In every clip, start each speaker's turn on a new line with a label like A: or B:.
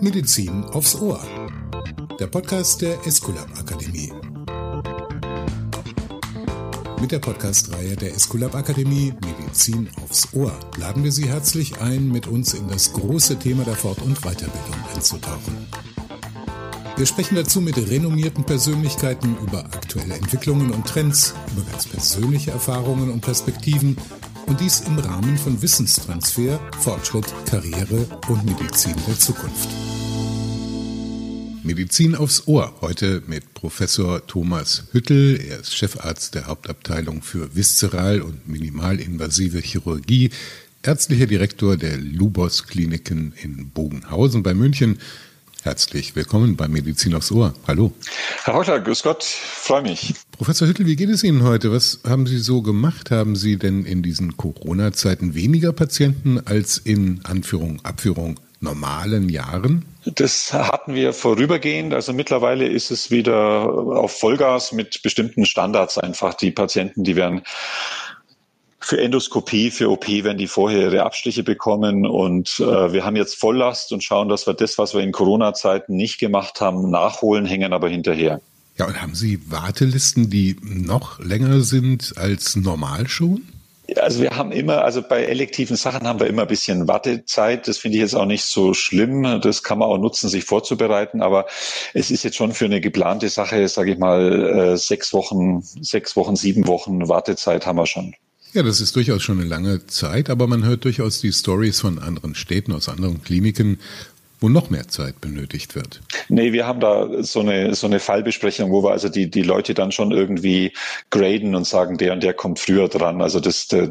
A: Medizin aufs Ohr. Der Podcast der Esculap Akademie. Mit der Podcast-Reihe der Esculap Akademie Medizin aufs Ohr laden wir Sie herzlich ein, mit uns in das große Thema der Fort- und Weiterbildung einzutauchen. Wir sprechen dazu mit renommierten Persönlichkeiten über aktuelle Entwicklungen und Trends, über ganz persönliche Erfahrungen und Perspektiven und dies im Rahmen von Wissenstransfer, Fortschritt, Karriere und Medizin der Zukunft. Medizin aufs Ohr. Heute mit Professor Thomas Hüttel. Er ist Chefarzt der Hauptabteilung für viszeral- und minimalinvasive Chirurgie, ärztlicher Direktor der Lubos Kliniken in Bogenhausen bei München. Herzlich willkommen bei Medizin aufs Ohr. Hallo.
B: Herr Hockler, grüß Gott, freue mich.
A: Professor Hüttel, wie geht es Ihnen heute? Was haben Sie so gemacht? Haben Sie denn in diesen Corona-Zeiten weniger Patienten als in Anführung, Abführung normalen Jahren?
B: Das hatten wir vorübergehend. Also mittlerweile ist es wieder auf Vollgas mit bestimmten Standards einfach. Die Patienten, die werden für Endoskopie, für OP werden die vorher ihre Abstriche bekommen und äh, wir haben jetzt Volllast und schauen, dass wir das, was wir in Corona-Zeiten nicht gemacht haben, nachholen, hängen aber hinterher.
A: Ja, und haben Sie Wartelisten, die noch länger sind als normal schon?
B: Also wir haben immer, also bei elektiven Sachen haben wir immer ein bisschen Wartezeit. Das finde ich jetzt auch nicht so schlimm. Das kann man auch nutzen, sich vorzubereiten. Aber es ist jetzt schon für eine geplante Sache, sage ich mal, äh, sechs Wochen, sechs Wochen, sieben Wochen Wartezeit haben wir schon.
A: Ja, das ist durchaus schon eine lange Zeit, aber man hört durchaus die Stories von anderen Städten, aus anderen Kliniken, wo noch mehr Zeit benötigt wird.
B: Nee, wir haben da so eine, so eine Fallbesprechung, wo wir also die, die Leute dann schon irgendwie graden und sagen, der und der kommt früher dran. Also das, das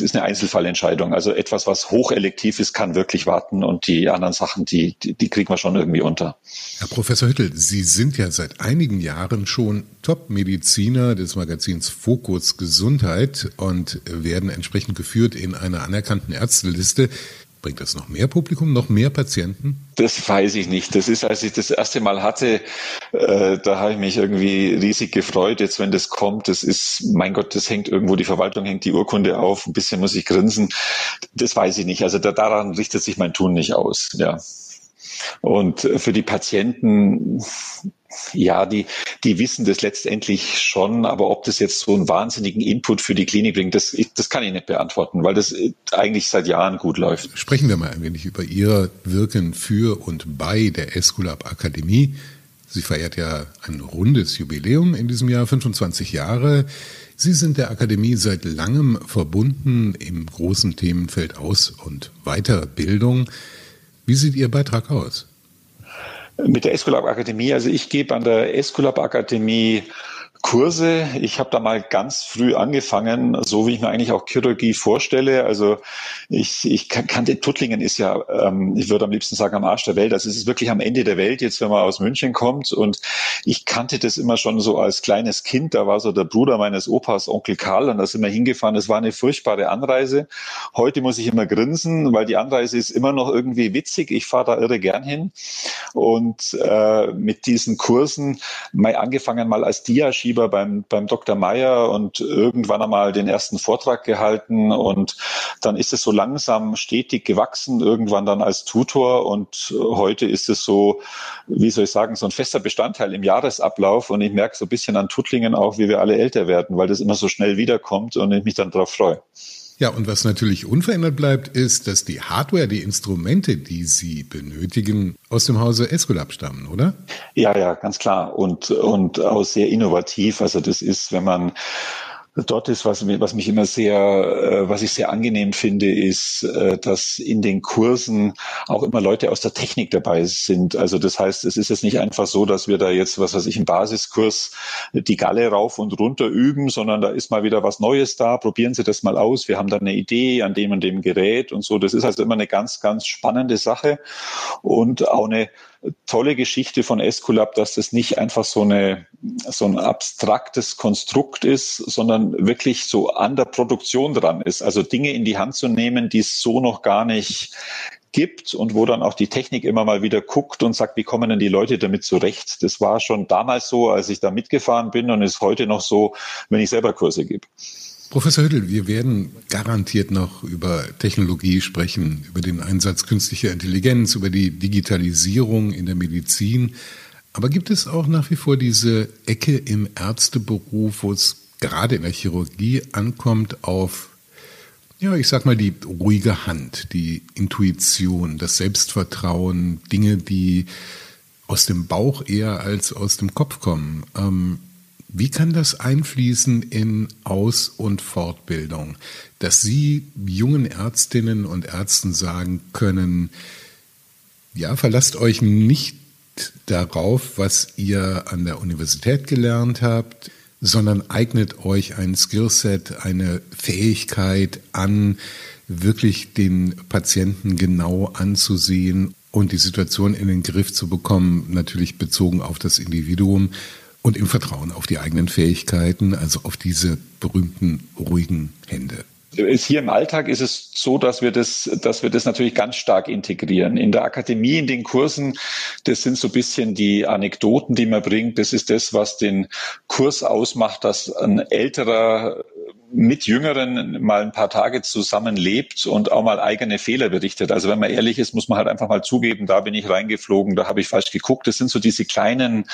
B: ist eine Einzelfallentscheidung. Also etwas, was hochelektiv ist, kann wirklich warten und die anderen Sachen, die, die, die kriegen wir schon irgendwie unter.
A: Herr Professor Hüttel, Sie sind ja seit einigen Jahren schon Top-Mediziner des Magazins Fokus Gesundheit und werden entsprechend geführt in einer anerkannten Ärzteliste. Bringt das noch mehr Publikum, noch mehr Patienten?
B: Das weiß ich nicht. Das ist, als ich das erste Mal hatte, äh, da habe ich mich irgendwie riesig gefreut. Jetzt, wenn das kommt, das ist, mein Gott, das hängt irgendwo, die Verwaltung hängt die Urkunde auf, ein bisschen muss ich grinsen. Das weiß ich nicht. Also da, daran richtet sich mein Tun nicht aus. Ja. Und für die Patienten, ja, die, die wissen das letztendlich schon, aber ob das jetzt so einen wahnsinnigen Input für die Klinik bringt, das, das kann ich nicht beantworten, weil das eigentlich seit Jahren gut läuft.
A: Sprechen wir mal ein wenig über Ihr Wirken für und bei der Esculap Akademie. Sie feiert ja ein rundes Jubiläum in diesem Jahr, 25 Jahre. Sie sind der Akademie seit langem verbunden im großen Themenfeld Aus- und Weiterbildung. Wie sieht Ihr Beitrag aus?
B: Mit der Esculap Akademie, also ich gebe an der Esculap Akademie Kurse. Ich habe da mal ganz früh angefangen, so wie ich mir eigentlich auch Chirurgie vorstelle. Also ich, ich kannte Tuttlingen ist ja, ähm, ich würde am liebsten sagen, am Arsch der Welt. Also es ist wirklich am Ende der Welt, jetzt wenn man aus München kommt. Und ich kannte das immer schon so als kleines Kind. Da war so der Bruder meines Opas, Onkel Karl, und da sind wir hingefahren. Es war eine furchtbare Anreise. Heute muss ich immer grinsen, weil die Anreise ist immer noch irgendwie witzig. Ich fahre da irre gern hin. Und äh, mit diesen Kursen, mal angefangen mal als Diaschieber Schieber beim, beim Dr. Meyer und irgendwann einmal den ersten Vortrag gehalten und dann ist es so langsam stetig gewachsen, irgendwann dann als Tutor und heute ist es so, wie soll ich sagen, so ein fester Bestandteil im Jahresablauf und ich merke so ein bisschen an Tuttlingen auch, wie wir alle älter werden, weil das immer so schnell wiederkommt und ich mich dann darauf freue.
A: Ja, und was natürlich unverändert bleibt, ist, dass die Hardware, die Instrumente, die Sie benötigen, aus dem Hause Esculap stammen, oder?
B: Ja, ja, ganz klar. Und, und auch sehr innovativ. Also das ist, wenn man dort ist, was, was mich immer sehr, äh, was ich sehr angenehm finde, ist, äh, dass in den Kursen auch immer Leute aus der Technik dabei sind. Also das heißt, es ist jetzt nicht einfach so, dass wir da jetzt, was weiß ich, im Basiskurs die Galle rauf und runter üben, sondern da ist mal wieder was Neues da. Probieren Sie das mal aus. Wir haben da eine Idee an dem und dem Gerät und so. Das ist also immer eine ganz, ganz spannende Sache und auch eine tolle Geschichte von Esculap, dass das nicht einfach so eine so ein abstraktes Konstrukt ist, sondern wirklich so an der Produktion dran ist. Also Dinge in die Hand zu nehmen, die es so noch gar nicht gibt und wo dann auch die Technik immer mal wieder guckt und sagt, wie kommen denn die Leute damit zurecht? Das war schon damals so, als ich da mitgefahren bin und ist heute noch so, wenn ich selber Kurse gebe.
A: Professor Hüttel, wir werden garantiert noch über Technologie sprechen, über den Einsatz künstlicher Intelligenz, über die Digitalisierung in der Medizin. Aber gibt es auch nach wie vor diese Ecke im Ärzteberuf, wo es gerade in der Chirurgie ankommt auf, ja, ich sag mal, die ruhige Hand, die Intuition, das Selbstvertrauen, Dinge, die aus dem Bauch eher als aus dem Kopf kommen. Ähm, wie kann das einfließen in Aus- und Fortbildung, dass Sie jungen Ärztinnen und Ärzten sagen können, ja, verlasst euch nicht darauf, was ihr an der Universität gelernt habt, sondern eignet euch ein Skillset, eine Fähigkeit an, wirklich den Patienten genau anzusehen und die Situation in den Griff zu bekommen, natürlich bezogen auf das Individuum und im Vertrauen auf die eigenen Fähigkeiten, also auf diese berühmten ruhigen Hände.
B: Hier im Alltag ist es so, dass wir das, dass wir das natürlich ganz stark integrieren. In der Akademie, in den Kursen, das sind so bisschen die Anekdoten, die man bringt. Das ist das, was den Kurs ausmacht, dass ein älterer mit Jüngeren mal ein paar Tage zusammen lebt und auch mal eigene Fehler berichtet. Also wenn man ehrlich ist, muss man halt einfach mal zugeben, da bin ich reingeflogen, da habe ich falsch geguckt. Das sind so diese kleinen,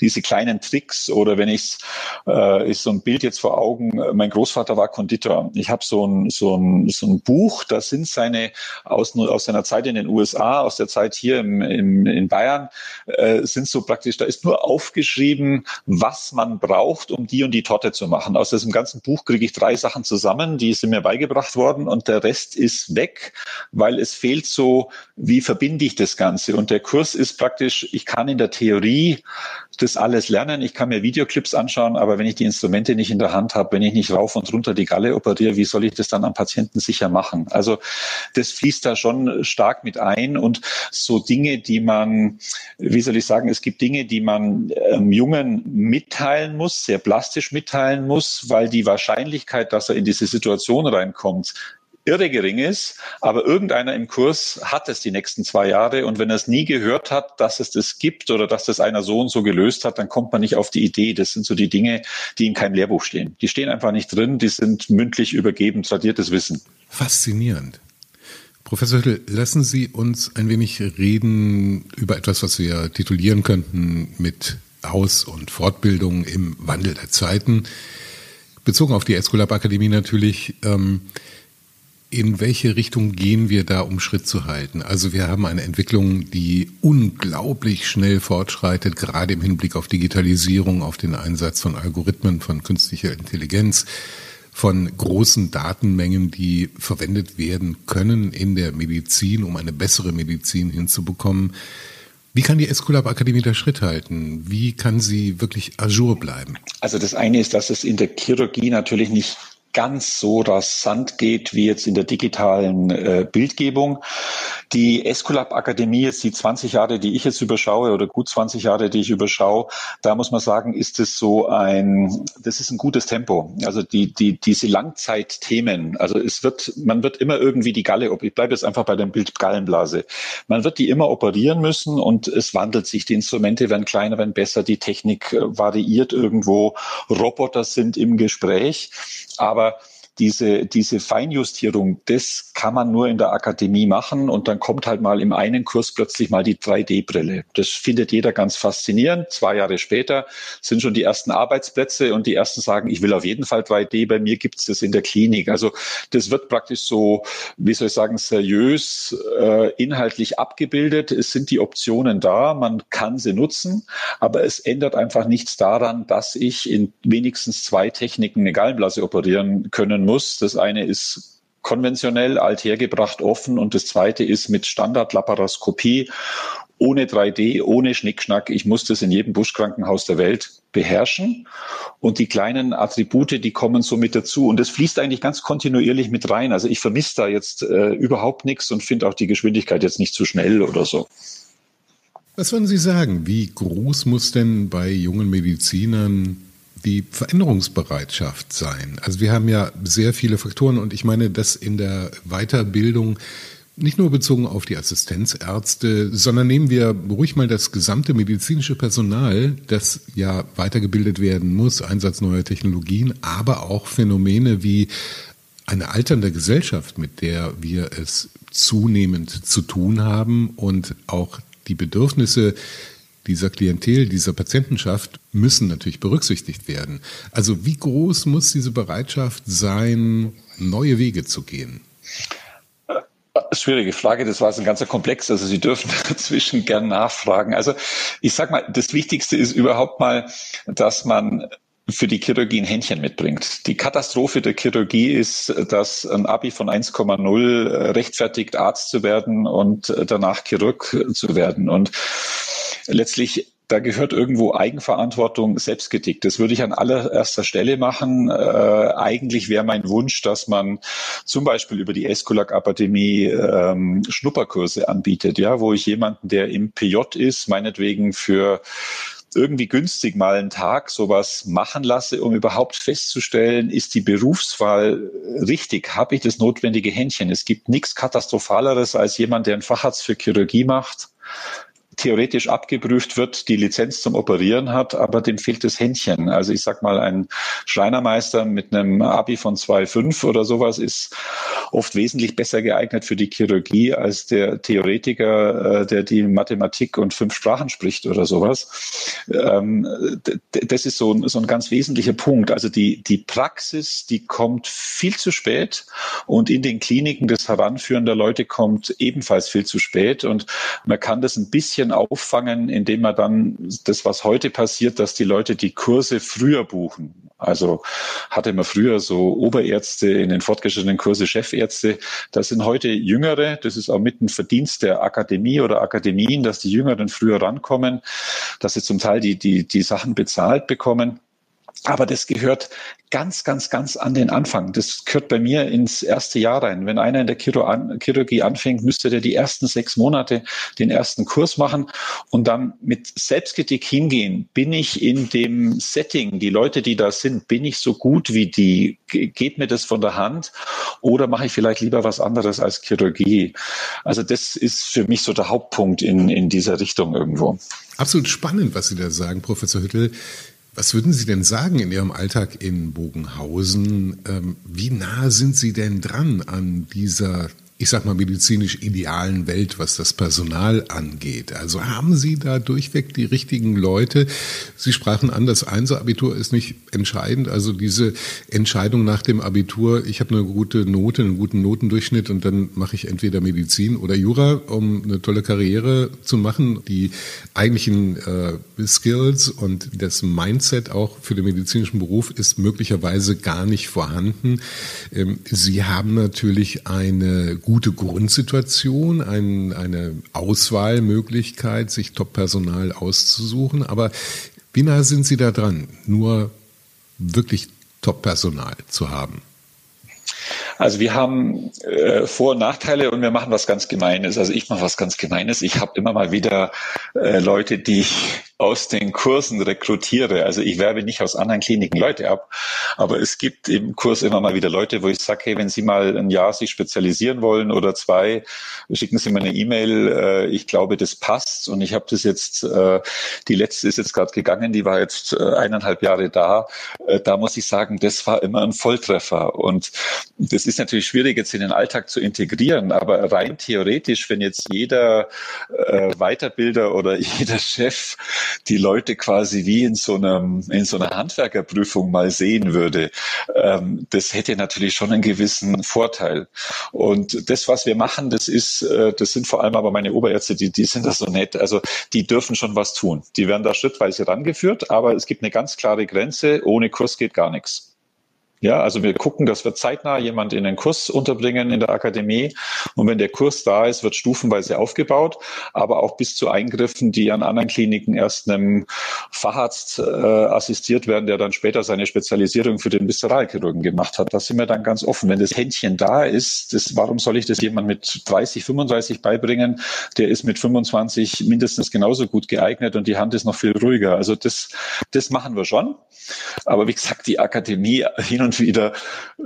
B: diese kleinen Tricks. Oder wenn ich äh, ist so ein Bild jetzt vor Augen. Mein Großvater war Konditor. Ich habe so ein so ein so ein Buch. Da sind seine aus aus seiner Zeit in den USA, aus der Zeit hier im, im in Bayern, äh, sind so praktisch. Da ist nur aufgeschrieben, was man braucht, um die und die Torte zu machen. Aus diesem ganzen Buch kriege ich drei Sachen zusammen, die sind mir beigebracht worden und der Rest ist weg, weil es fehlt so, wie verbinde ich das Ganze? Und der Kurs ist praktisch, ich kann in der Theorie das alles lernen, ich kann mir Videoclips anschauen, aber wenn ich die Instrumente nicht in der Hand habe, wenn ich nicht rauf und runter die Galle operiere, wie soll ich das dann am Patienten sicher machen? Also das fließt da schon stark mit ein und so Dinge, die man, wie soll ich sagen, es gibt Dinge, die man ähm, Jungen mitteilen muss, sehr plastisch mitteilen muss, weil die Wahrscheinlichkeit Wahrscheinlichkeit, dass er in diese Situation reinkommt, irre gering ist, aber irgendeiner im Kurs hat es die nächsten zwei Jahre und wenn er es nie gehört hat, dass es das gibt oder dass das einer so und so gelöst hat, dann kommt man nicht auf die Idee. Das sind so die Dinge, die in keinem Lehrbuch stehen. Die stehen einfach nicht drin, die sind mündlich übergeben, tradiertes Wissen.
A: Faszinierend. Professor Hüttel, lassen Sie uns ein wenig reden über etwas, was wir titulieren könnten mit Aus- und Fortbildung im Wandel der Zeiten bezogen auf die Escolab Akademie natürlich, ähm, in welche Richtung gehen wir da, um Schritt zu halten? Also wir haben eine Entwicklung, die unglaublich schnell fortschreitet, gerade im Hinblick auf Digitalisierung, auf den Einsatz von Algorithmen, von künstlicher Intelligenz, von großen Datenmengen, die verwendet werden können in der Medizin, um eine bessere Medizin hinzubekommen. Wie kann die Escolab Akademie da Schritt halten? Wie kann sie wirklich ajour bleiben?
B: Also das eine ist, dass es in der Chirurgie natürlich nicht ganz so rasant geht wie jetzt in der digitalen äh, Bildgebung. Die Escolab Akademie, jetzt die 20 Jahre, die ich jetzt überschaue oder gut 20 Jahre, die ich überschaue, da muss man sagen, ist es so ein, das ist ein gutes Tempo. Also die, die, diese Langzeitthemen, also es wird, man wird immer irgendwie die Galle, ich bleibe jetzt einfach bei dem Bild Gallenblase, man wird die immer operieren müssen und es wandelt sich. Die Instrumente werden kleiner, werden besser, die Technik äh, variiert irgendwo, Roboter sind im Gespräch, aber aber diese, diese Feinjustierung, das kann man nur in der Akademie machen und dann kommt halt mal im einen Kurs plötzlich mal die 3D-Brille. Das findet jeder ganz faszinierend. Zwei Jahre später sind schon die ersten Arbeitsplätze und die ersten sagen, ich will auf jeden Fall 3D, bei mir gibt es das in der Klinik. Also das wird praktisch so, wie soll ich sagen, seriös äh, inhaltlich abgebildet. Es sind die Optionen da, man kann sie nutzen, aber es ändert einfach nichts daran, dass ich in wenigstens zwei Techniken eine Gallenblase operieren können lernen muss. Das eine ist konventionell, althergebracht, offen und das zweite ist mit Standardlaparoskopie ohne 3D, ohne Schnickschnack. Ich muss das in jedem Buschkrankenhaus der Welt beherrschen. Und die kleinen Attribute, die kommen so mit dazu. Und das fließt eigentlich ganz kontinuierlich mit rein. Also ich vermisse da jetzt äh, überhaupt nichts und finde auch die Geschwindigkeit jetzt nicht zu schnell oder so.
A: Was würden Sie sagen? Wie groß muss denn bei jungen Medizinern die Veränderungsbereitschaft sein. Also wir haben ja sehr viele Faktoren und ich meine, dass in der Weiterbildung nicht nur bezogen auf die Assistenzärzte, sondern nehmen wir ruhig mal das gesamte medizinische Personal, das ja weitergebildet werden muss, Einsatz neuer Technologien, aber auch Phänomene wie eine alternde Gesellschaft, mit der wir es zunehmend zu tun haben und auch die Bedürfnisse dieser Klientel, dieser Patientenschaft müssen natürlich berücksichtigt werden. Also wie groß muss diese Bereitschaft sein, neue Wege zu gehen?
B: Schwierige Frage, das war ein ganzer Komplex, also Sie dürfen dazwischen gern nachfragen. Also ich sag mal, das Wichtigste ist überhaupt mal, dass man für die Chirurgie ein Händchen mitbringt. Die Katastrophe der Chirurgie ist, dass ein Abi von 1,0 rechtfertigt, Arzt zu werden und danach Chirurg zu werden. Und letztlich da gehört irgendwo Eigenverantwortung selbstgetickt. Das würde ich an allererster Stelle machen. Äh, eigentlich wäre mein Wunsch, dass man zum Beispiel über die Eskulak-Akademie ähm, Schnupperkurse anbietet, ja, wo ich jemanden, der im PJ ist, meinetwegen für irgendwie günstig mal einen Tag sowas machen lasse, um überhaupt festzustellen, ist die Berufswahl richtig? Habe ich das notwendige Händchen? Es gibt nichts Katastrophaleres als jemand, der einen Facharzt für Chirurgie macht theoretisch abgeprüft wird, die Lizenz zum Operieren hat, aber dem fehlt das Händchen. Also ich sag mal, ein Schreinermeister mit einem Abi von 2,5 oder sowas ist oft wesentlich besser geeignet für die Chirurgie als der Theoretiker, äh, der die Mathematik und fünf Sprachen spricht oder sowas. Ähm, das ist so ein, so ein ganz wesentlicher Punkt. Also die, die Praxis, die kommt viel zu spät und in den Kliniken das Heranführen der Leute kommt ebenfalls viel zu spät und man kann das ein bisschen auffangen, indem man dann das, was heute passiert, dass die Leute die Kurse früher buchen. Also hatte man früher so Oberärzte in den fortgeschrittenen Kurse Chefärzte. Das sind heute Jüngere. Das ist auch mit ein Verdienst der Akademie oder Akademien, dass die Jüngeren früher rankommen, dass sie zum Teil die, die, die Sachen bezahlt bekommen. Aber das gehört ganz, ganz, ganz an den Anfang. Das gehört bei mir ins erste Jahr rein. Wenn einer in der Chirurgie anfängt, müsste der die ersten sechs Monate den ersten Kurs machen und dann mit Selbstkritik hingehen. Bin ich in dem Setting, die Leute, die da sind, bin ich so gut wie die? Geht mir das von der Hand? Oder mache ich vielleicht lieber was anderes als Chirurgie? Also das ist für mich so der Hauptpunkt in, in dieser Richtung irgendwo.
A: Absolut spannend, was Sie da sagen, Professor Hüttel. Was würden Sie denn sagen in Ihrem Alltag in Bogenhausen? Ähm, wie nah sind Sie denn dran an dieser ich sag mal, medizinisch idealen Welt, was das Personal angeht. Also haben Sie da durchweg die richtigen Leute? Sie sprachen an, das Einser-Abitur ist nicht entscheidend. Also diese Entscheidung nach dem Abitur, ich habe eine gute Note, einen guten Notendurchschnitt und dann mache ich entweder Medizin oder Jura, um eine tolle Karriere zu machen. Die eigentlichen äh, Skills und das Mindset auch für den medizinischen Beruf ist möglicherweise gar nicht vorhanden. Ähm, Sie haben natürlich eine gute gute Grundsituation, ein, eine Auswahlmöglichkeit, sich Top-Personal auszusuchen. Aber wie nah sind Sie da dran, nur wirklich Top-Personal zu haben?
B: Also wir haben äh, Vor- und Nachteile und wir machen was ganz Gemeines. Also ich mache was ganz Gemeines. Ich habe immer mal wieder äh, Leute, die ich aus den Kursen rekrutiere. Also ich werbe nicht aus anderen Kliniken Leute ab, aber es gibt im Kurs immer mal wieder Leute, wo ich sage, hey, wenn Sie mal ein Jahr sich spezialisieren wollen oder zwei, schicken Sie mir eine E-Mail. Äh, ich glaube, das passt und ich habe das jetzt, äh, die letzte ist jetzt gerade gegangen, die war jetzt äh, eineinhalb Jahre da. Äh, da muss ich sagen, das war immer ein Volltreffer und das ist natürlich schwierig jetzt in den Alltag zu integrieren, aber rein theoretisch, wenn jetzt jeder äh, Weiterbilder oder jeder Chef die Leute quasi wie in so einem in so einer Handwerkerprüfung mal sehen würde, ähm, das hätte natürlich schon einen gewissen Vorteil. Und das, was wir machen, das ist, äh, das sind vor allem aber meine Oberärzte, die die sind da so nett. Also die dürfen schon was tun. Die werden da schrittweise rangeführt, aber es gibt eine ganz klare Grenze. Ohne Kurs geht gar nichts. Ja, also wir gucken, dass wir zeitnah jemand in den Kurs unterbringen in der Akademie. Und wenn der Kurs da ist, wird stufenweise aufgebaut, aber auch bis zu Eingriffen, die an anderen Kliniken erst einem Facharzt äh, assistiert werden, der dann später seine Spezialisierung für den Viszeralchirurgen gemacht hat. Da sind wir dann ganz offen. Wenn das Händchen da ist, das, warum soll ich das jemand mit 30, 35 beibringen? Der ist mit 25 mindestens genauso gut geeignet und die Hand ist noch viel ruhiger. Also das, das machen wir schon. Aber wie gesagt, die Akademie hin und und wieder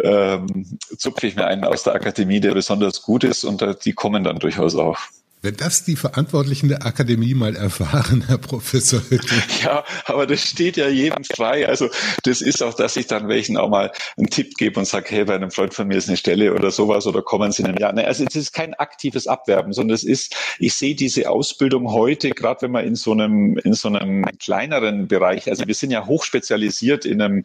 B: ähm, zupfe ich mir einen aus der Akademie, der besonders gut ist und die kommen dann durchaus auch.
A: Wenn das die Verantwortlichen der Akademie mal erfahren, Herr Professor.
B: Ja, aber das steht ja jedem frei. Also das ist auch, dass ich dann welchen auch mal einen Tipp gebe und sage, hey, bei einem Freund von mir ist eine Stelle oder sowas oder kommen Sie in einem Jahr. Also es ist kein aktives Abwerben, sondern es ist, ich sehe diese Ausbildung heute, gerade wenn man in so einem, in so einem kleineren Bereich, also wir sind ja hochspezialisiert in einem,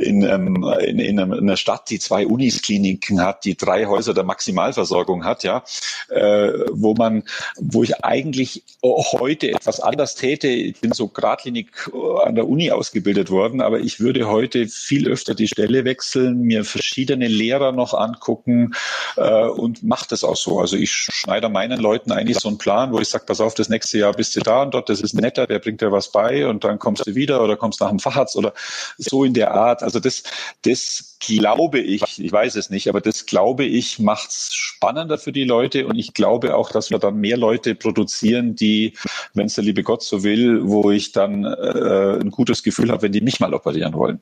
B: in, einem, in, in einer Stadt, die zwei Uniskliniken hat, die drei Häuser der Maximalversorgung hat, ja, äh, wo man man, wo ich eigentlich heute etwas anders täte. Ich bin so geradlinig äh, an der Uni ausgebildet worden, aber ich würde heute viel öfter die Stelle wechseln, mir verschiedene Lehrer noch angucken äh, und mache das auch so. Also ich schneide meinen Leuten eigentlich so einen Plan, wo ich sage, pass auf, das nächste Jahr bist du da und dort, das ist netter, der bringt dir was bei und dann kommst du wieder oder kommst nach dem Facharzt oder so in der Art. Also das, das glaube ich, ich weiß es nicht, aber das glaube ich macht es spannender für die Leute und ich glaube auch, dass wir dann mehr Leute produzieren, die, wenn es der liebe Gott so will, wo ich dann äh, ein gutes Gefühl habe, wenn die mich mal operieren wollen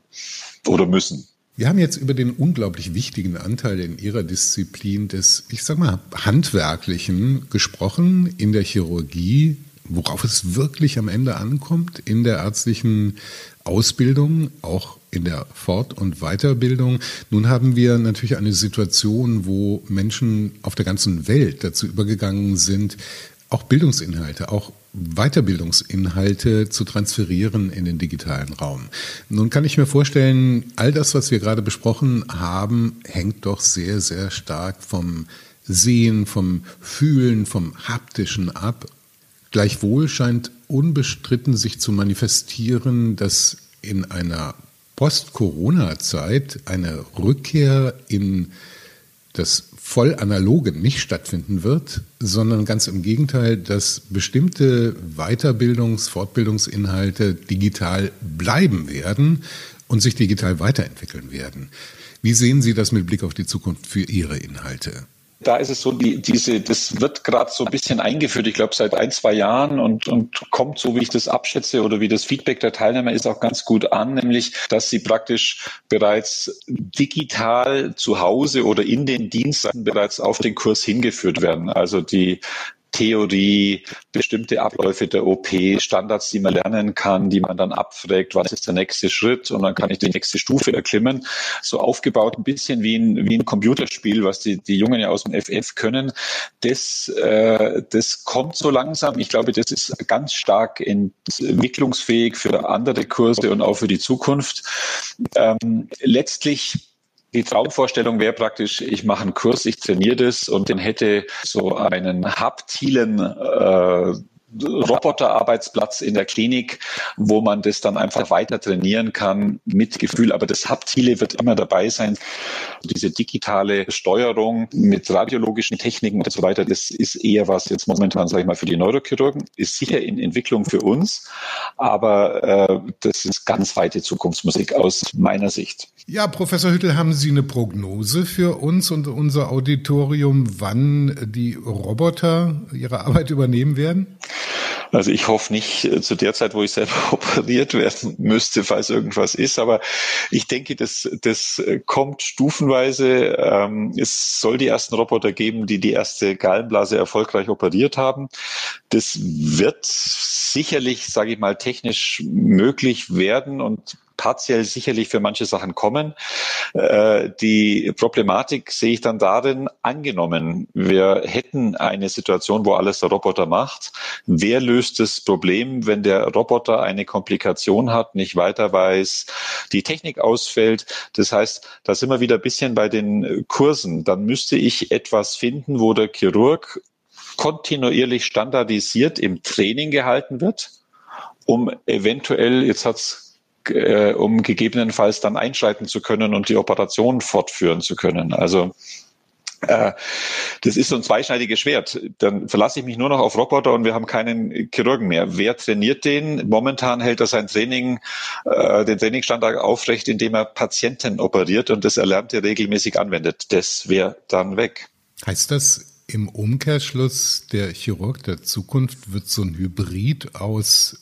B: oder müssen.
A: Wir haben jetzt über den unglaublich wichtigen Anteil in Ihrer Disziplin des, ich sag mal, handwerklichen gesprochen in der Chirurgie, worauf es wirklich am Ende ankommt in der ärztlichen Ausbildung, auch in der Fort- und Weiterbildung. Nun haben wir natürlich eine Situation, wo Menschen auf der ganzen Welt dazu übergegangen sind, auch Bildungsinhalte, auch Weiterbildungsinhalte zu transferieren in den digitalen Raum. Nun kann ich mir vorstellen, all das, was wir gerade besprochen haben, hängt doch sehr, sehr stark vom Sehen, vom Fühlen, vom Haptischen ab. Gleichwohl scheint unbestritten sich zu manifestieren, dass in einer Post-Corona-Zeit eine Rückkehr in das voll analoge nicht stattfinden wird, sondern ganz im Gegenteil, dass bestimmte Weiterbildungs-, Fortbildungsinhalte digital bleiben werden und sich digital weiterentwickeln werden. Wie sehen Sie das mit Blick auf die Zukunft für Ihre Inhalte?
B: Da ist es so, die, diese, das wird gerade so ein bisschen eingeführt, ich glaube seit ein, zwei Jahren und, und kommt, so wie ich das abschätze oder wie das Feedback der Teilnehmer ist, auch ganz gut an, nämlich, dass sie praktisch bereits digital zu Hause oder in den Diensten bereits auf den Kurs hingeführt werden. Also die Theorie, bestimmte Abläufe der OP, Standards, die man lernen kann, die man dann abfragt, was ist der nächste Schritt und dann kann ich die nächste Stufe erklimmen. So aufgebaut ein bisschen wie ein, wie ein Computerspiel, was die, die Jungen ja aus dem FF können. Das, äh, das kommt so langsam. Ich glaube, das ist ganz stark entwicklungsfähig für andere Kurse und auch für die Zukunft. Ähm, letztlich die Traumvorstellung wäre praktisch, ich mache einen Kurs, ich trainiere das und den hätte so einen haptilen äh, Roboterarbeitsplatz in der Klinik, wo man das dann einfach weiter trainieren kann mit Gefühl. Aber das Haptile wird immer dabei sein. Diese digitale Steuerung mit radiologischen Techniken und so weiter, das ist eher was jetzt momentan, sage ich mal, für die Neurochirurgen, ist sicher in Entwicklung für uns, aber äh, das ist ganz weite Zukunftsmusik aus meiner Sicht.
A: Ja, Professor Hüttel, haben Sie eine Prognose für uns und unser Auditorium, wann die Roboter ihre Arbeit übernehmen werden?
B: Also ich hoffe nicht äh, zu der Zeit, wo ich selber operiert werden müsste, falls irgendwas ist. Aber ich denke, das, das kommt stufenweise. Ähm, es soll die ersten Roboter geben, die die erste Gallenblase erfolgreich operiert haben. Das wird sicherlich, sage ich mal, technisch möglich werden und partiell sicherlich für manche Sachen kommen. Äh, die Problematik sehe ich dann darin, angenommen, wir hätten eine Situation, wo alles der Roboter macht. Wer löst das Problem, wenn der Roboter eine Komplikation hat, nicht weiter weiß, die Technik ausfällt? Das heißt, da sind wir wieder ein bisschen bei den Kursen. Dann müsste ich etwas finden, wo der Chirurg kontinuierlich standardisiert im Training gehalten wird, um eventuell, jetzt hat's äh, um gegebenenfalls dann einschreiten zu können und die Operation fortführen zu können. Also äh, das ist so ein zweischneidiges Schwert. Dann verlasse ich mich nur noch auf Roboter und wir haben keinen Chirurgen mehr. Wer trainiert den? Momentan hält er sein Training, äh, den Trainingsstandard aufrecht, indem er Patienten operiert und das Erlernte regelmäßig anwendet. Das wäre dann weg.
A: Heißt das im Umkehrschluss, der Chirurg der Zukunft wird so ein Hybrid aus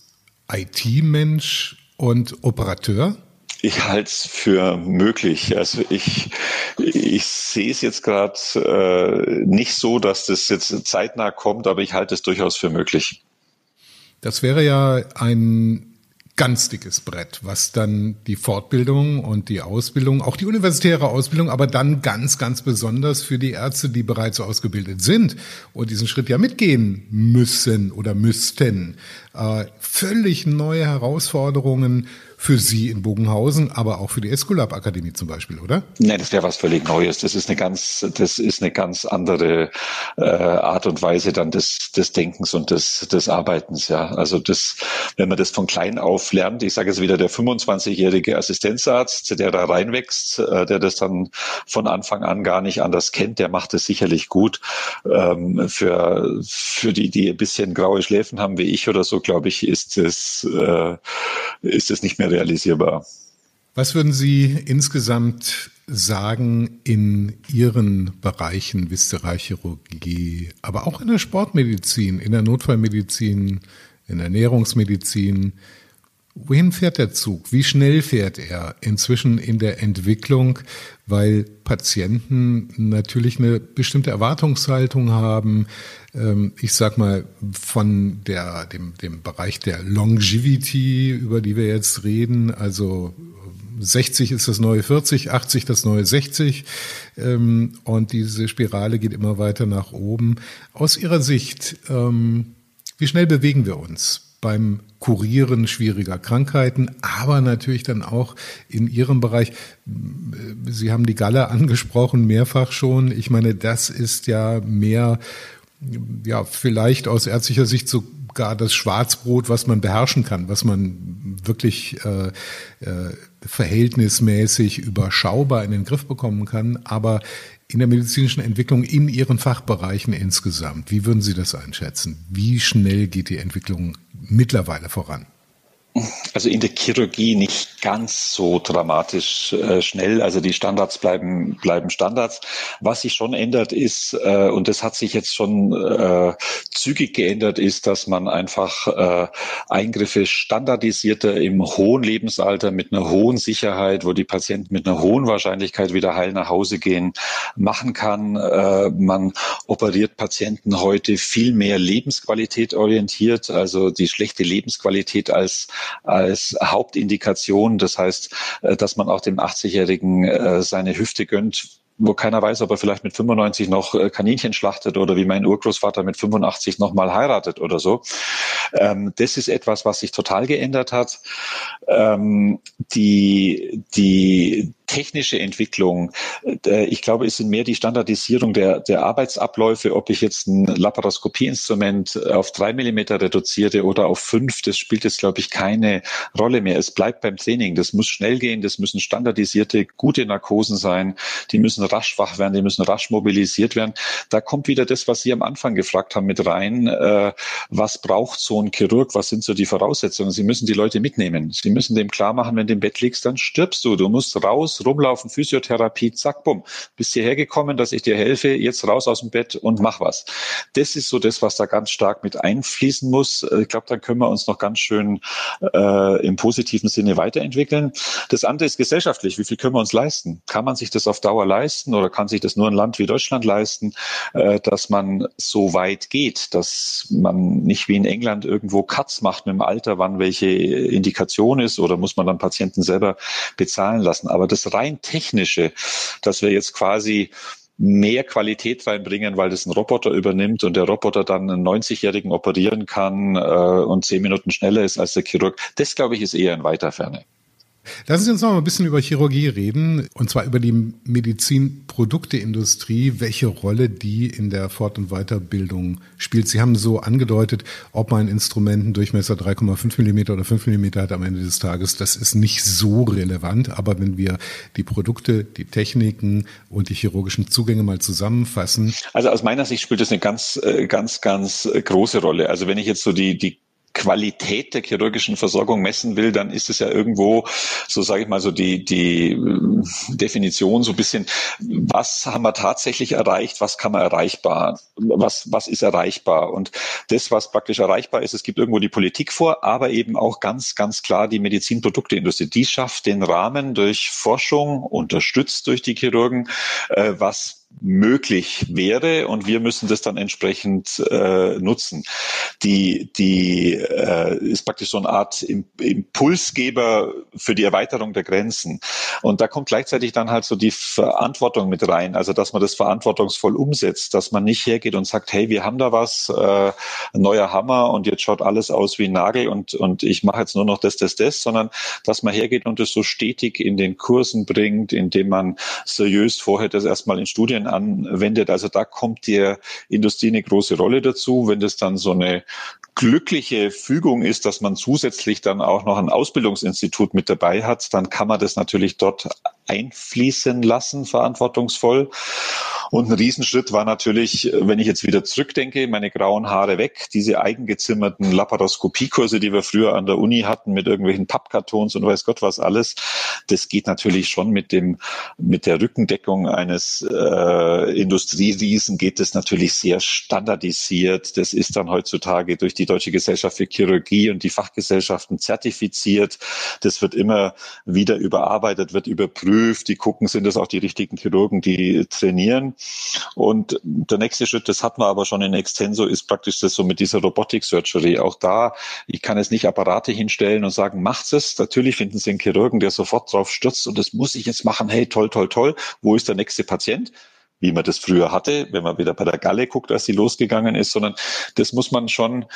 A: IT-Mensch und Operateur?
B: Ich halte es für möglich. Also ich, ich sehe es jetzt gerade äh, nicht so, dass das jetzt zeitnah kommt, aber ich halte es durchaus für möglich.
A: Das wäre ja ein ganz dickes Brett, was dann die Fortbildung und die Ausbildung, auch die universitäre Ausbildung, aber dann ganz, ganz besonders für die Ärzte, die bereits ausgebildet sind und diesen Schritt ja mitgehen müssen oder müssten, äh, völlig neue Herausforderungen für Sie in Bogenhausen, aber auch für die Esculap Akademie zum Beispiel, oder?
B: Nein, das wäre was völlig Neues. Das ist eine ganz, das ist eine ganz andere äh, Art und Weise dann des, des Denkens und des, des Arbeitens. Ja, also das, wenn man das von klein auf lernt, ich sage jetzt wieder der 25-jährige Assistenzarzt, der da reinwächst, äh, der das dann von Anfang an gar nicht anders kennt, der macht es sicherlich gut. Ähm, für für die, die ein bisschen graue Schläfen haben wie ich oder so, glaube ich, ist es äh, ist es nicht mehr realisierbar.
A: Was würden Sie insgesamt sagen in Ihren Bereichen Viszeralchirurgie, aber auch in der Sportmedizin, in der Notfallmedizin, in der Ernährungsmedizin? Wohin fährt der Zug? Wie schnell fährt er inzwischen in der Entwicklung? Weil Patienten natürlich eine bestimmte Erwartungshaltung haben. Ähm, ich sag mal, von der, dem, dem Bereich der Longevity, über die wir jetzt reden, also 60 ist das neue 40, 80 das neue 60 ähm, und diese Spirale geht immer weiter nach oben. Aus Ihrer Sicht, ähm, wie schnell bewegen wir uns? Beim Kurieren schwieriger Krankheiten, aber natürlich dann auch in Ihrem Bereich. Sie haben die Galle angesprochen, mehrfach schon. Ich meine, das ist ja mehr, ja, vielleicht aus ärztlicher Sicht sogar das Schwarzbrot, was man beherrschen kann, was man wirklich äh, äh, verhältnismäßig überschaubar in den Griff bekommen kann. Aber in der medizinischen Entwicklung in Ihren Fachbereichen insgesamt, wie würden Sie das einschätzen? Wie schnell geht die Entwicklung mittlerweile voran?
B: Also in der Chirurgie nicht ganz so dramatisch äh, schnell. Also die Standards bleiben, bleiben Standards. Was sich schon ändert ist, äh, und das hat sich jetzt schon äh, zügig geändert, ist, dass man einfach äh, Eingriffe standardisierter im hohen Lebensalter mit einer hohen Sicherheit, wo die Patienten mit einer hohen Wahrscheinlichkeit wieder heil nach Hause gehen, machen kann. Äh, man operiert Patienten heute viel mehr Lebensqualität orientiert, also die schlechte Lebensqualität als als Hauptindikation. Das heißt, äh, dass man auch dem 80-Jährigen äh, seine Hüfte gönnt, wo keiner weiß, ob er vielleicht mit 95 noch äh, Kaninchen schlachtet oder wie mein Urgroßvater mit 85 noch mal heiratet oder so. Ähm, das ist etwas, was sich total geändert hat. Ähm, die, die, technische Entwicklung. Äh, ich glaube, es sind mehr die Standardisierung der, der Arbeitsabläufe, ob ich jetzt ein Laparoskopieinstrument auf drei Millimeter reduziere oder auf fünf, das spielt jetzt, glaube ich, keine Rolle mehr. Es bleibt beim Training. Das muss schnell gehen, das müssen standardisierte, gute Narkosen sein, die müssen rasch wach werden, die müssen rasch mobilisiert werden. Da kommt wieder das, was Sie am Anfang gefragt haben, mit rein. Äh, was braucht so ein Chirurg? Was sind so die Voraussetzungen? Sie müssen die Leute mitnehmen. Sie müssen dem klar machen, wenn du im Bett liegst, dann stirbst du. Du musst raus, rumlaufen, Physiotherapie, zack, bumm. Bist hierher gekommen, dass ich dir helfe, jetzt raus aus dem Bett und mach was. Das ist so das, was da ganz stark mit einfließen muss. Äh, ich glaube, dann können wir uns noch ganz schön äh, im positiven Sinne weiterentwickeln. Das andere ist gesellschaftlich. Wie viel können wir uns leisten? Kann man sich das auf Dauer leisten oder kann sich das nur ein Land wie Deutschland leisten, äh, dass man so weit geht, dass man nicht wie in England irgendwo Cuts macht mit dem Alter, wann welche Indikation ist oder muss man dann Patienten selber bezahlen lassen. Aber das rein technische, dass wir jetzt quasi mehr Qualität reinbringen, weil das ein Roboter übernimmt und der Roboter dann einen 90-Jährigen operieren kann äh, und zehn Minuten schneller ist als der Chirurg. Das, glaube ich, ist eher in weiter Ferne.
A: Lassen Sie uns noch mal ein bisschen über Chirurgie reden, und zwar über die Medizinprodukteindustrie, welche Rolle die in der Fort- und Weiterbildung spielt. Sie haben so angedeutet, ob mein Instrument einen Durchmesser 3,5 Millimeter oder 5 Millimeter hat am Ende des Tages, das ist nicht so relevant. Aber wenn wir die Produkte, die Techniken und die chirurgischen Zugänge mal zusammenfassen.
B: Also aus meiner Sicht spielt das eine ganz, äh, ganz, ganz große Rolle. Also wenn ich jetzt so die, die Qualität der chirurgischen Versorgung messen will, dann ist es ja irgendwo, so sage ich mal, so die, die äh, Definition so ein bisschen, was haben wir tatsächlich erreicht, was kann man erreichbar, was, was ist erreichbar? Und das, was praktisch erreichbar ist, es gibt irgendwo die Politik vor, aber eben auch ganz, ganz klar die Medizinprodukteindustrie. Die schafft den Rahmen durch Forschung, unterstützt durch die Chirurgen, äh, was möglich wäre und wir müssen das dann entsprechend äh, nutzen. Die, die äh, ist praktisch so eine Art Impulsgeber für die Erweiterung der Grenzen. Und da kommt gleichzeitig dann halt so die Verantwortung mit rein, also dass man das verantwortungsvoll umsetzt, dass man nicht hergeht und sagt, hey, wir haben da was, äh, neuer Hammer und jetzt schaut alles aus wie ein Nagel und, und ich mache jetzt nur noch das, das, das, sondern dass man hergeht und das so stetig in den Kursen bringt, indem man seriös vorher das erstmal in Studien anwendet. Also da kommt der Industrie eine große Rolle dazu. Wenn das dann so eine glückliche Fügung ist, dass man zusätzlich dann auch noch ein Ausbildungsinstitut mit dabei hat, dann kann man das natürlich dort einfließen lassen, verantwortungsvoll. Und ein Riesenschritt war natürlich, wenn ich jetzt wieder zurückdenke, meine grauen Haare weg, diese eigengezimmerten Laparoskopiekurse, die wir früher an der Uni hatten mit irgendwelchen Pappkartons und weiß Gott was alles. Das geht natürlich schon mit dem, mit der Rückendeckung eines äh, Industrieriesen geht es natürlich sehr standardisiert. Das ist dann heutzutage durch die Deutsche Gesellschaft für Chirurgie und die Fachgesellschaften zertifiziert. Das wird immer wieder überarbeitet, wird überprüft. Die gucken, sind das auch die richtigen Chirurgen, die trainieren. Und der nächste Schritt, das hat man aber schon in Extenso, ist praktisch das so mit dieser Robotic Surgery. Auch da, ich kann jetzt nicht Apparate hinstellen und sagen, macht's es. Natürlich finden Sie einen Chirurgen, der sofort drauf stürzt und das muss ich jetzt machen. Hey, toll, toll, toll. Wo ist der nächste Patient? Wie man das früher hatte, wenn man wieder bei der Galle guckt, als sie losgegangen ist, sondern das muss man schon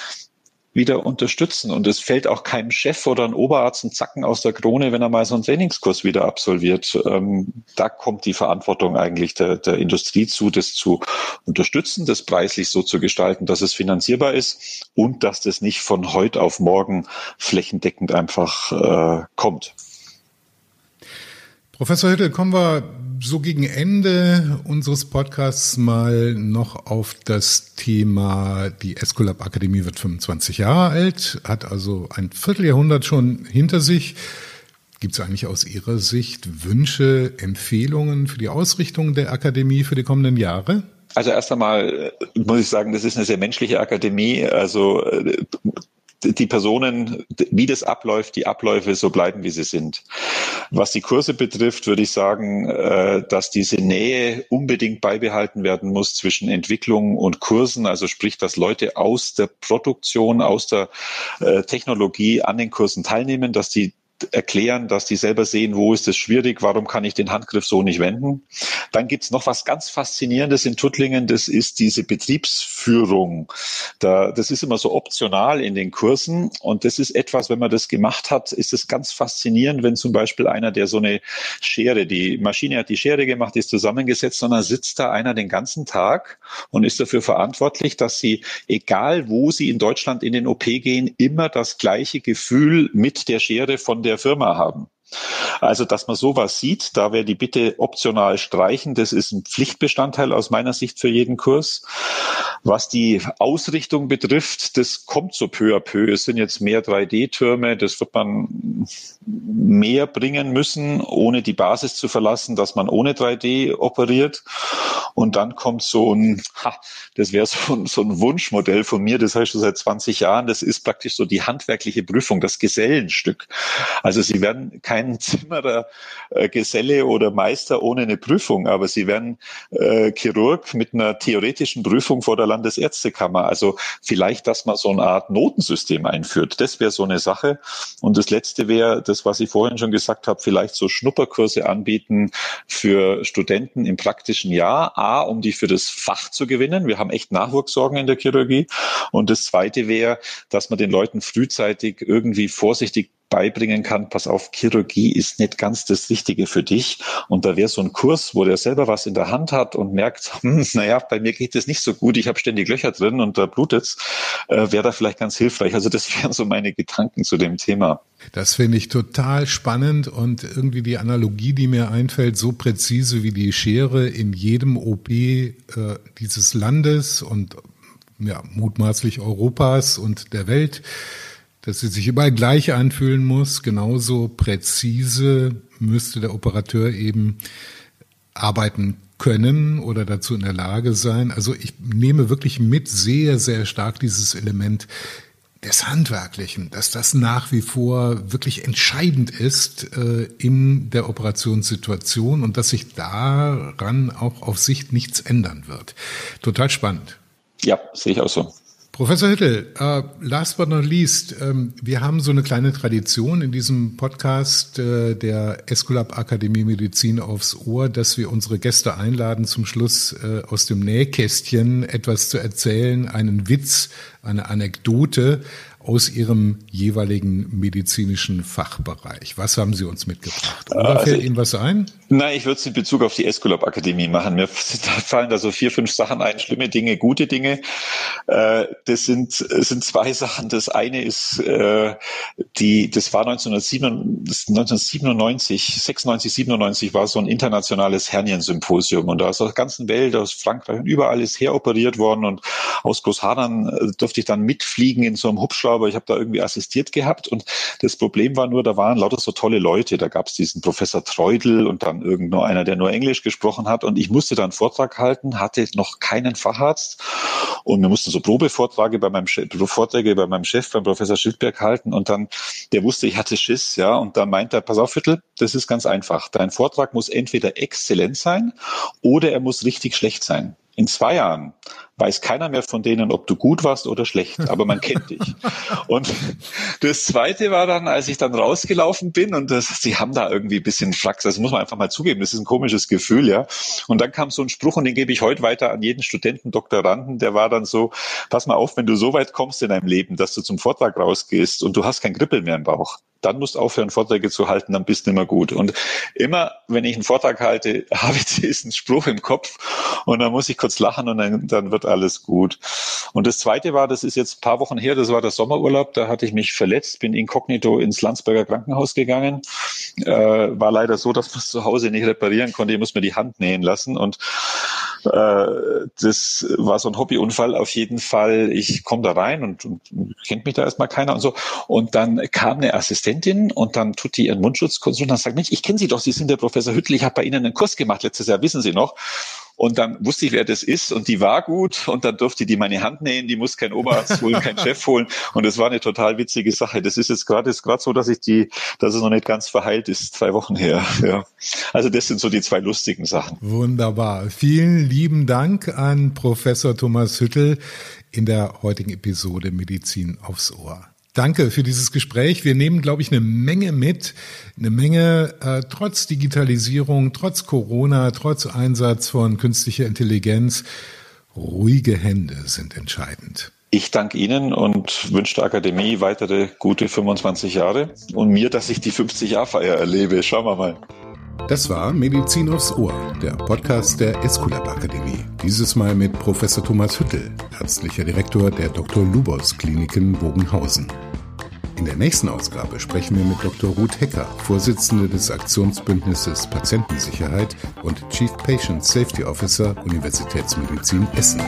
B: wieder unterstützen. Und es fällt auch keinem Chef oder ein Oberarzt ein Zacken aus der Krone, wenn er mal so einen Trainingskurs wieder absolviert. Ähm, da kommt die Verantwortung eigentlich der, der Industrie zu, das zu unterstützen, das preislich so zu gestalten, dass es finanzierbar ist und dass das nicht von heute auf morgen flächendeckend einfach äh, kommt.
A: Professor Hüttel, kommen wir so gegen Ende unseres Podcasts mal noch auf das Thema, die Escolab Akademie wird 25 Jahre alt, hat also ein Vierteljahrhundert schon hinter sich. Gibt es eigentlich aus Ihrer Sicht Wünsche, Empfehlungen für die Ausrichtung der Akademie für die kommenden Jahre?
B: Also erst einmal äh, muss ich sagen, das ist eine sehr menschliche Akademie. Also äh, die Personen, wie das abläuft, die Abläufe so bleiben, wie sie sind. Was die Kurse betrifft, würde ich sagen, äh, dass diese Nähe unbedingt beibehalten werden muss zwischen Entwicklung und Kursen. Also sprich, dass Leute aus der Produktion, aus der äh, Technologie an den Kursen teilnehmen, dass die erklären, dass die selber sehen, wo ist es schwierig, warum kann ich den Handgriff so nicht wenden. Dann gibt's noch was ganz Faszinierendes in Tuttlingen, das ist diese Betriebsführung. Da, das ist immer so optional in den Kursen und das ist etwas, wenn man das gemacht hat, ist es ganz faszinierend, wenn zum Beispiel einer, der so eine Schere, die Maschine hat die Schere gemacht, ist zusammengesetzt, sondern sitzt da einer den ganzen Tag und ist dafür verantwortlich, dass sie, egal wo sie in Deutschland in den OP gehen, immer das gleiche Gefühl mit der Schere von der der Firma haben. Also, dass man sowas sieht, da wäre die Bitte optional streichen. Das ist ein Pflichtbestandteil aus meiner Sicht für jeden Kurs. Was die Ausrichtung betrifft, das kommt so peu à peu. Es sind jetzt mehr 3D-Türme. Das wird man mehr bringen müssen, ohne die Basis zu verlassen, dass man ohne 3D operiert. Und dann kommt so ein, ha, das wäre so, ein, so ein Wunschmodell von mir, das heißt schon seit 20 Jahren. Das ist praktisch so die handwerkliche Prüfung, das Gesellenstück. Also Sie werden kein Zimmerer, äh, Geselle oder Meister ohne eine Prüfung, aber Sie werden äh, Chirurg mit einer theoretischen Prüfung vor der Landesärztekammer. Also vielleicht, dass man so eine Art Notensystem einführt. Das wäre so eine Sache. Und das Letzte wäre, das, was ich vorhin schon gesagt habe, vielleicht so Schnupperkurse anbieten für Studenten im praktischen Jahr. A, um die für das Fach zu gewinnen. Wir haben echt Nachwuchssorgen in der Chirurgie. Und das Zweite wäre, dass man den Leuten frühzeitig irgendwie vorsichtig beibringen kann, pass auf, Chirurgie ist nicht ganz das Richtige für dich. Und da wäre so ein Kurs, wo der selber was in der Hand hat und merkt, hm, naja, bei mir geht es nicht so gut, ich habe ständig Löcher drin und da blutet's, äh, wäre da vielleicht ganz hilfreich. Also das wären so meine Gedanken zu dem Thema.
A: Das finde ich total spannend und irgendwie die Analogie, die mir einfällt, so präzise wie die Schere in jedem OP äh, dieses Landes und ja, mutmaßlich Europas und der Welt dass sie sich überall gleich anfühlen muss. Genauso präzise müsste der Operateur eben arbeiten können oder dazu in der Lage sein. Also ich nehme wirklich mit sehr, sehr stark dieses Element des Handwerklichen, dass das nach wie vor wirklich entscheidend ist äh, in der Operationssituation und dass sich daran auch auf Sicht nichts ändern wird. Total spannend.
B: Ja, sehe ich auch so.
A: Professor Hittel, uh, last but not least, ähm, wir haben so eine kleine Tradition in diesem Podcast äh, der Esculap Akademie Medizin aufs Ohr, dass wir unsere Gäste einladen, zum Schluss äh, aus dem Nähkästchen etwas zu erzählen, einen Witz, eine Anekdote aus Ihrem jeweiligen medizinischen Fachbereich. Was haben Sie uns mitgebracht? Oder also, fällt Ihnen was ein?
B: Nein, ich würde es in Bezug auf die Esculap Akademie machen. Mir fallen da so vier, fünf Sachen ein, schlimme Dinge, gute Dinge. Äh, das sind, sind zwei Sachen. Das eine ist, äh, die, das war 1997, 96, 97 war so ein internationales Herniensymposium und da aus der ganzen Welt, aus Frankreich und überall ist heroperiert worden und aus Großhadern äh, durfte ich dann mitfliegen in so einem Hubschrauber. Ich habe da irgendwie assistiert gehabt und das Problem war nur, da waren lauter so tolle Leute. Da gab es diesen Professor Treudel und dann irgend einer, der nur Englisch gesprochen hat und ich musste dann einen Vortrag halten, hatte noch keinen Facharzt und wir mussten so Probevorträge bei meinem Chef, Vorträge bei meinem Chef, beim Professor Schildberg halten und dann, der wusste, ich hatte Schiss, ja, und dann meint er, pass auf, Viertel, das ist ganz einfach. Dein Vortrag muss entweder exzellent sein oder er muss richtig schlecht sein. In zwei Jahren weiß keiner mehr von denen, ob du gut warst oder schlecht, aber man kennt dich. Und das Zweite war dann, als ich dann rausgelaufen bin und das, sie haben da irgendwie ein bisschen Flachs, das muss man einfach mal zugeben, das ist ein komisches Gefühl, ja. Und dann kam so ein Spruch und den gebe ich heute weiter an jeden Studenten, Doktoranden, der war dann so, pass mal auf, wenn du so weit kommst in deinem Leben, dass du zum Vortrag rausgehst und du hast kein Kribbel mehr im Bauch, dann musst du aufhören, Vorträge zu halten, dann bist du immer gut. Und immer, wenn ich einen Vortrag halte, habe ich diesen Spruch im Kopf und dann muss ich kurz lachen und dann, dann wird alles gut. Und das Zweite war, das ist jetzt ein paar Wochen her, das war der Sommerurlaub, da hatte ich mich verletzt, bin inkognito ins Landsberger Krankenhaus gegangen. Äh, war leider so, dass man es zu Hause nicht reparieren konnte, ich muss mir die Hand nähen lassen und äh, das war so ein Hobbyunfall auf jeden Fall. Ich komme da rein und, und kennt mich da erstmal keiner und so. Und dann kam eine Assistentin und dann tut die ihren Mundschutz und dann sagt, Mensch, ich kenne Sie doch, Sie sind der Professor Hüttel, ich habe bei Ihnen einen Kurs gemacht letztes Jahr, wissen Sie noch? Und dann wusste ich, wer das ist und die war gut und dann durfte die meine Hand nähen, die muss kein Oberarzt holen, kein Chef holen und es war eine total witzige Sache. Das ist jetzt gerade ist gerade so, dass ich die, dass es noch nicht ganz verheilt ist, zwei Wochen her. Ja. Also das sind so die zwei lustigen Sachen.
A: Wunderbar. Vielen lieben Dank an Professor Thomas Hüttel in der heutigen Episode Medizin aufs Ohr. Danke für dieses Gespräch. Wir nehmen, glaube ich, eine Menge mit, eine Menge äh, trotz Digitalisierung, trotz Corona, trotz Einsatz von künstlicher Intelligenz. Ruhige Hände sind entscheidend.
B: Ich danke Ihnen und wünsche der Akademie weitere gute 25 Jahre und mir, dass ich die 50-Jahr-Feier erlebe. Schauen wir mal.
A: Das war Medizin aufs Ohr, der Podcast der Esculap Akademie. Dieses Mal mit Professor Thomas Hüttel, ärztlicher Direktor der Dr. Lubos Kliniken Bogenhausen. In der nächsten Ausgabe sprechen wir mit Dr. Ruth Hecker, Vorsitzende des Aktionsbündnisses Patientensicherheit und Chief Patient Safety Officer Universitätsmedizin Essen.